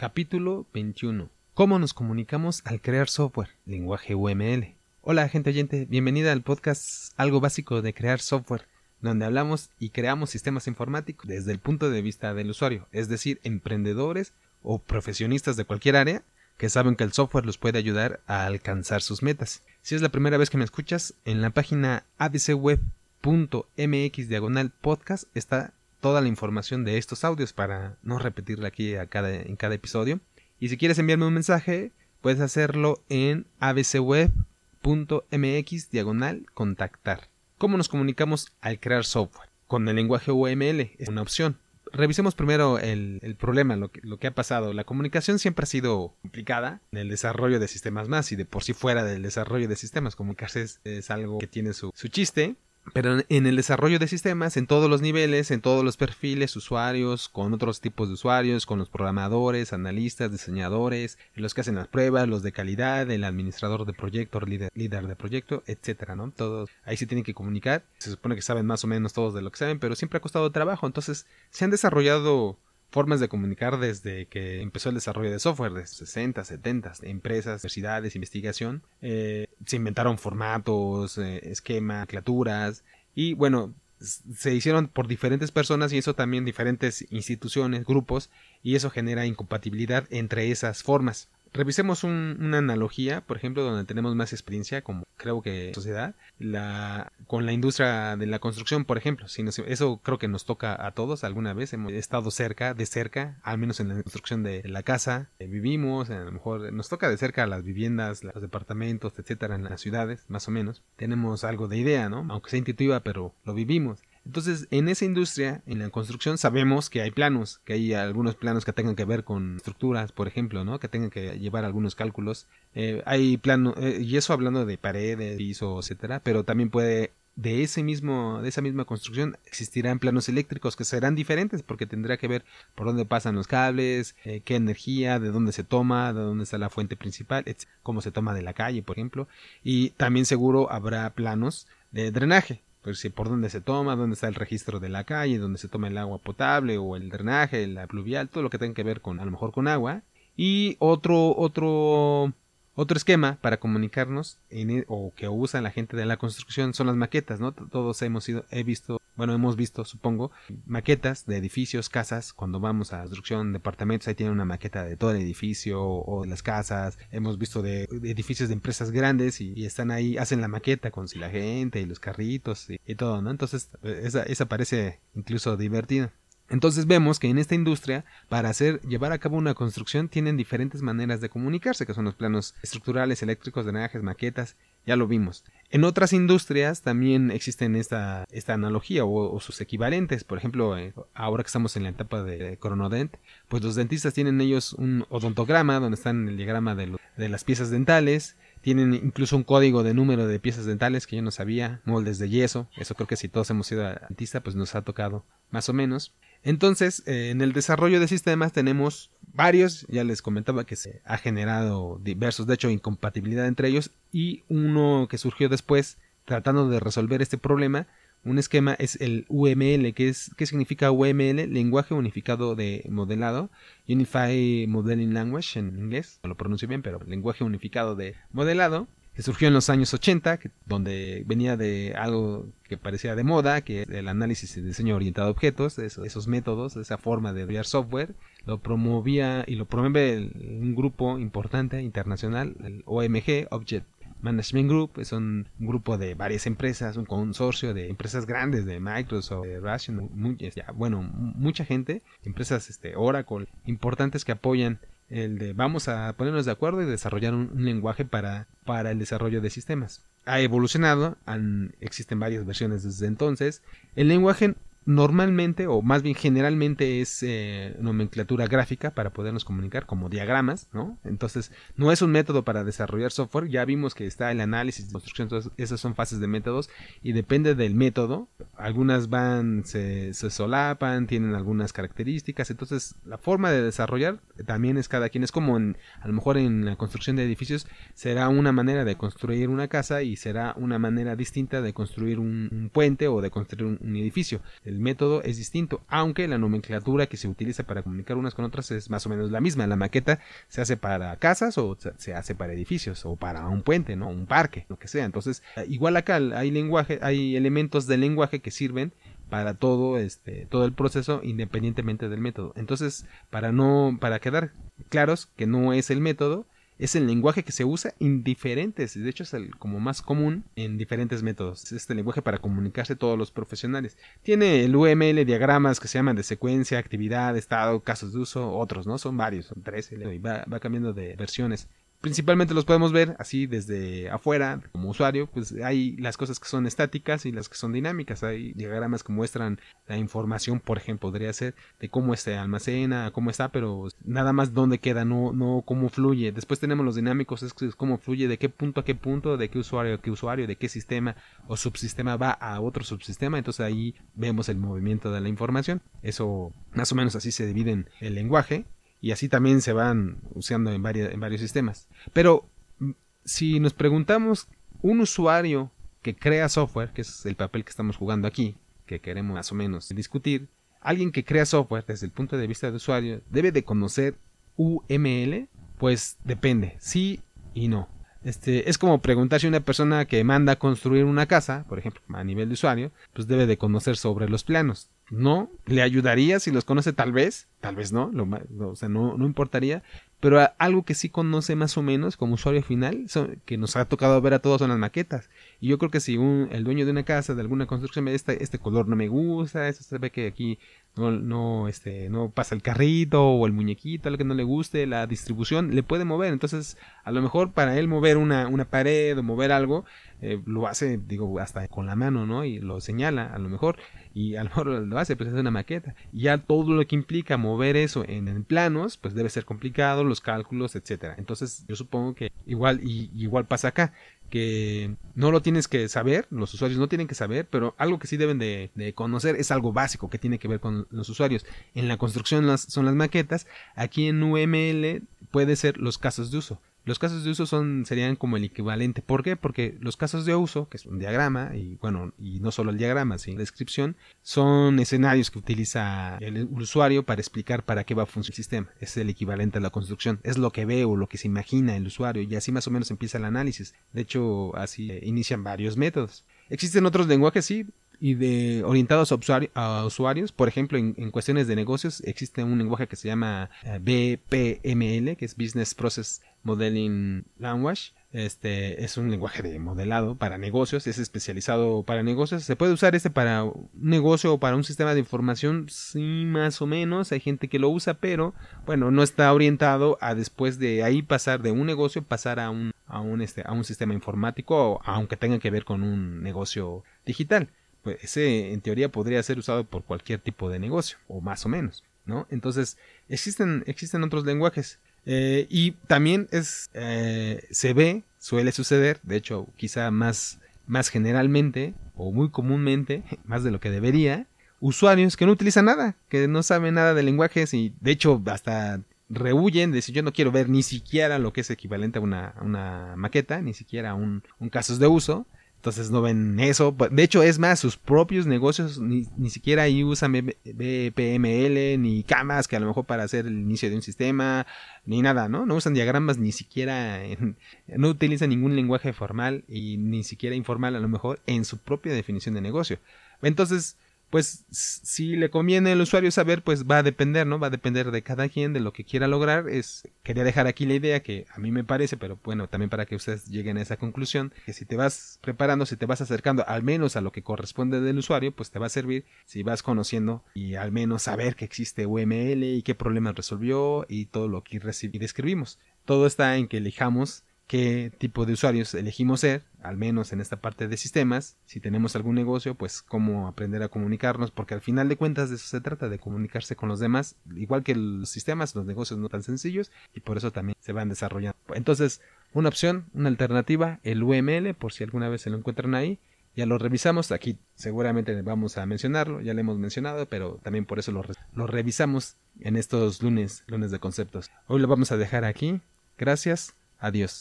Capítulo 21. ¿Cómo nos comunicamos al crear software? Lenguaje UML. Hola gente oyente, bienvenida al podcast Algo básico de crear software, donde hablamos y creamos sistemas informáticos desde el punto de vista del usuario, es decir, emprendedores o profesionistas de cualquier área que saben que el software los puede ayudar a alcanzar sus metas. Si es la primera vez que me escuchas, en la página abcweb.mx diagonal podcast está toda la información de estos audios para no repetirla aquí en cada episodio. Y si quieres enviarme un mensaje, puedes hacerlo en abcweb.mx diagonal contactar. ¿Cómo nos comunicamos al crear software? Con el lenguaje UML es una opción. Revisemos primero el, problema, lo que, ha pasado. La comunicación siempre ha sido complicada en el desarrollo de sistemas más y de por sí fuera del desarrollo de sistemas. Comunicarse es, es algo que tiene su chiste, pero en el desarrollo de sistemas, en todos los niveles, en todos los perfiles, usuarios, con otros tipos de usuarios, con los programadores, analistas, diseñadores, los que hacen las pruebas, los de calidad, el administrador de proyecto, líder, líder de proyecto, etcétera, ¿no? Todos ahí se tienen que comunicar. Se supone que saben más o menos todos de lo que saben, pero siempre ha costado trabajo. Entonces, se han desarrollado formas de comunicar desde que empezó el desarrollo de software, de 60, 70, empresas, universidades, investigación. Eh, se inventaron formatos, eh, esquemas, claturas y bueno, se hicieron por diferentes personas y eso también diferentes instituciones, grupos y eso genera incompatibilidad entre esas formas. Revisemos una analogía, por ejemplo, donde tenemos más experiencia, como creo que sociedad, la, con la industria de la construcción, por ejemplo. Si eso creo que nos toca a todos alguna vez. Hemos estado cerca, de cerca, al menos en la construcción de la casa. Vivimos, a lo mejor nos toca de cerca las viviendas, los departamentos, etcétera, en las ciudades, más o menos. Tenemos algo de idea, ¿no? Aunque sea intuitiva, pero lo vivimos. Entonces, en esa industria, en la construcción, sabemos que hay planos, que hay algunos planos que tengan que ver con estructuras, por ejemplo, ¿no? Que tengan que llevar algunos cálculos. Eh, hay planos, eh, y eso hablando de paredes, piso, etcétera, pero también puede de ese mismo de esa misma construcción existirán planos eléctricos que serán diferentes porque tendrá que ver por dónde pasan los cables eh, qué energía de dónde se toma de dónde está la fuente principal cómo se toma de la calle por ejemplo y también seguro habrá planos de drenaje pues por dónde se toma, dónde está el registro de la calle, dónde se toma el agua potable o el drenaje, la pluvial, todo lo que tenga que ver con a lo mejor con agua y otro otro otro esquema para comunicarnos en, e, o que usa la gente de la construcción son las maquetas, ¿no? Todos hemos sido, he visto, bueno, hemos visto, supongo, maquetas de edificios, casas, cuando vamos a construcción, departamentos, ahí tienen una maqueta de todo el edificio o de las casas, hemos visto de, edificios de empresas grandes y, están ahí, hacen la maqueta con la gente y los carritos y, todo, ¿no? Entonces, esa, esa parece incluso divertida. Entonces vemos que en esta industria, para hacer, llevar a cabo una construcción, tienen diferentes maneras de comunicarse, que son los planos estructurales, eléctricos, drenajes, maquetas, ya lo vimos. En otras industrias también existen esta, esta analogía o, sus equivalentes. Por ejemplo, eh, ahora que estamos en la etapa de, Coronodent, pues los dentistas tienen ellos un odontograma donde están el diagrama de, de las piezas dentales, tienen incluso un código de número de piezas dentales que yo no sabía, moldes de yeso, eso creo que si todos hemos sido dentista pues nos ha tocado más o menos. Entonces, eh, en el desarrollo de sistemas tenemos varios, ya les comentaba que se ha generado diversos, de hecho, incompatibilidad entre ellos, y uno que surgió después tratando de resolver este problema, un esquema es el UML, que es ¿qué significa UML? Lenguaje unificado de modelado, Unified Modeling Language en inglés, no lo pronuncio bien, pero lenguaje unificado de modelado, que surgió en los años 80, donde venía de algo que parecía de moda, que el análisis y diseño orientado a objetos, esos, métodos, esa forma de crear software, lo promovía y lo promueve un grupo importante internacional, el OMG, Object Management Group, es un grupo de varias empresas, un consorcio de empresas grandes de Microsoft, de Ration, bueno, mucha gente, empresas este, Oracle, importantes que apoyan el de vamos a ponernos de acuerdo y desarrollar un, lenguaje para, para el desarrollo de sistemas. Ha evolucionado, han, existen varias versiones desde entonces. El lenguaje normalmente o más bien generalmente es eh, nomenclatura gráfica para podernos comunicar como diagramas, ¿no? Entonces no es un método para desarrollar software, ya vimos que está el análisis construcción, esas son fases de métodos y depende del método, algunas van, se, se solapan, tienen algunas características, entonces la forma de desarrollar también es cada quien, es como en, a lo mejor en la construcción de edificios será una manera de construir una casa y será una manera distinta de construir un, puente o de construir un, edificio el método es distinto, aunque la nomenclatura que se utiliza para comunicar unas con otras es más o menos la misma. La maqueta se hace para casas o se hace para edificios o para un puente, ¿no? Un parque, lo que sea. Entonces, eh, igual acá hay lenguaje, hay elementos del lenguaje que sirven para todo este todo el proceso independientemente del método. Entonces, para no para quedar claros que no es el método, es el lenguaje que se usa en diferentes, de hecho es el como más común en diferentes métodos. Es este lenguaje para comunicarse todos los profesionales. Tiene el UML diagramas que se llaman de secuencia, actividad, estado, casos de uso, otros, ¿no? Son varios, son tres, y va, va cambiando de versiones principalmente los podemos ver así desde afuera como usuario pues hay las cosas que son estáticas y las que son dinámicas. Hay diagramas que muestran la información por ejemplo podría ser de cómo se almacena cómo está pero nada más dónde queda no no cómo fluye. Después tenemos los dinámicos es, cómo fluye de qué punto a qué punto de qué usuario a qué usuario de qué sistema o subsistema va a otro subsistema. Entonces ahí vemos el movimiento de la información. Eso más o menos así se divide en el lenguaje y así también se van usando en, en varios sistemas. Pero mm, si nos preguntamos, un usuario que crea software, que es el papel que estamos jugando aquí, que queremos más o menos discutir, alguien que crea software desde el punto de vista de usuario, ¿debe de conocer UML? Pues depende, sí y no. Este, es como preguntar si una persona que manda a construir una casa, por ejemplo, a nivel de usuario, pues debe de conocer sobre los planos. No, le ayudaría si los conoce tal vez, tal vez no, lo, o sea, no, no importaría, pero algo que sí conoce más o menos como usuario final, que nos ha tocado ver a todos son las maquetas. Y yo creo que si un, el dueño de una casa, de alguna construcción, me este, este color no me gusta, eso se ve que aquí no, no, este, no pasa el carrito o el muñequito, algo que no le guste, la distribución, le puede mover. Entonces, a lo mejor para él mover una, una pared o mover algo, eh, lo hace, digo, hasta con la mano, ¿no? Y lo señala, a lo mejor, y a lo mejor lo hace, pues es una maqueta. Y ya todo lo que implica mover eso en, planos, pues debe ser complicado, los cálculos, etcétera. Entonces, yo supongo que igual, y igual pasa acá que no lo tienes que saber, los usuarios no tienen que saber, pero algo que sí deben de, conocer es algo básico que tiene que ver con los usuarios. En la construcción son las maquetas, aquí en UML puede ser los casos de uso. Los casos de uso son, serían como el equivalente. ¿Por qué? Porque los casos de uso, que es un diagrama, y bueno, y no solo el diagrama, sino la descripción, son escenarios que utiliza el usuario para explicar para qué va a funcionar el sistema. Es el equivalente a la construcción. Es lo que ve o lo que se imagina el usuario, y así más o menos empieza el análisis. De hecho, así inician varios métodos. Existen otros lenguajes, sí, y de orientados a, usuarios. Por ejemplo, en, cuestiones de negocios existe un lenguaje que se llama eh, BPML, que es Business Process Modeling Language. Este es un lenguaje de modelado para negocios, es especializado para negocios. Se puede usar este para un negocio o para un sistema de información, sí, más o menos. Hay gente que lo usa, pero bueno, no está orientado a después de ahí pasar de un negocio, pasar a un, a un, este, a un sistema informático, aunque tenga que ver con un negocio digital pues ese en teoría podría ser usado por cualquier tipo de negocio, o más o menos, ¿no? Entonces, existen, existen otros lenguajes. Eh, y también es, eh, se ve, suele suceder, de hecho, quizá más, más generalmente, o muy comúnmente, más de lo que debería, usuarios que no utilizan nada, que no saben nada de lenguajes y de hecho hasta rehuyen de decir yo no quiero ver ni siquiera lo que es equivalente a una, una maqueta, ni siquiera un, un de uso, entonces no ven eso. De hecho, es más, sus propios negocios ni, siquiera ahí usan BPML ni camas que a lo mejor para hacer el inicio de un sistema, ni nada, ¿no? No usan diagramas ni siquiera, no utilizan ningún lenguaje formal y ni siquiera informal a lo mejor en su propia definición de negocio. Entonces, pues si le conviene al usuario saber, pues va a depender, ¿no? Va a depender de cada quien, de lo que quiera lograr. Es, quería dejar aquí la idea que a mí me parece, pero bueno, también para que ustedes lleguen a esa conclusión, que si te vas preparando, si te vas acercando al menos a lo que corresponde del usuario, pues te va a servir si vas conociendo y al menos saber que existe UML y qué problemas resolvió y todo lo que describimos. Todo está en que elijamos qué tipo de usuarios elegimos ser, al menos en esta parte de sistemas. Si tenemos algún negocio, pues cómo aprender a comunicarnos, porque al final de cuentas de eso se trata, de comunicarse con los demás, igual que los sistemas, los negocios no tan sencillos, y por eso también se van desarrollando. Entonces, una opción, una alternativa, el UML, por si alguna vez se lo encuentran ahí. Ya lo revisamos, aquí seguramente vamos a mencionarlo, ya lo hemos mencionado, pero también por eso lo, revisamos en estos lunes, lunes de conceptos. Hoy lo vamos a dejar aquí. Gracias, adiós.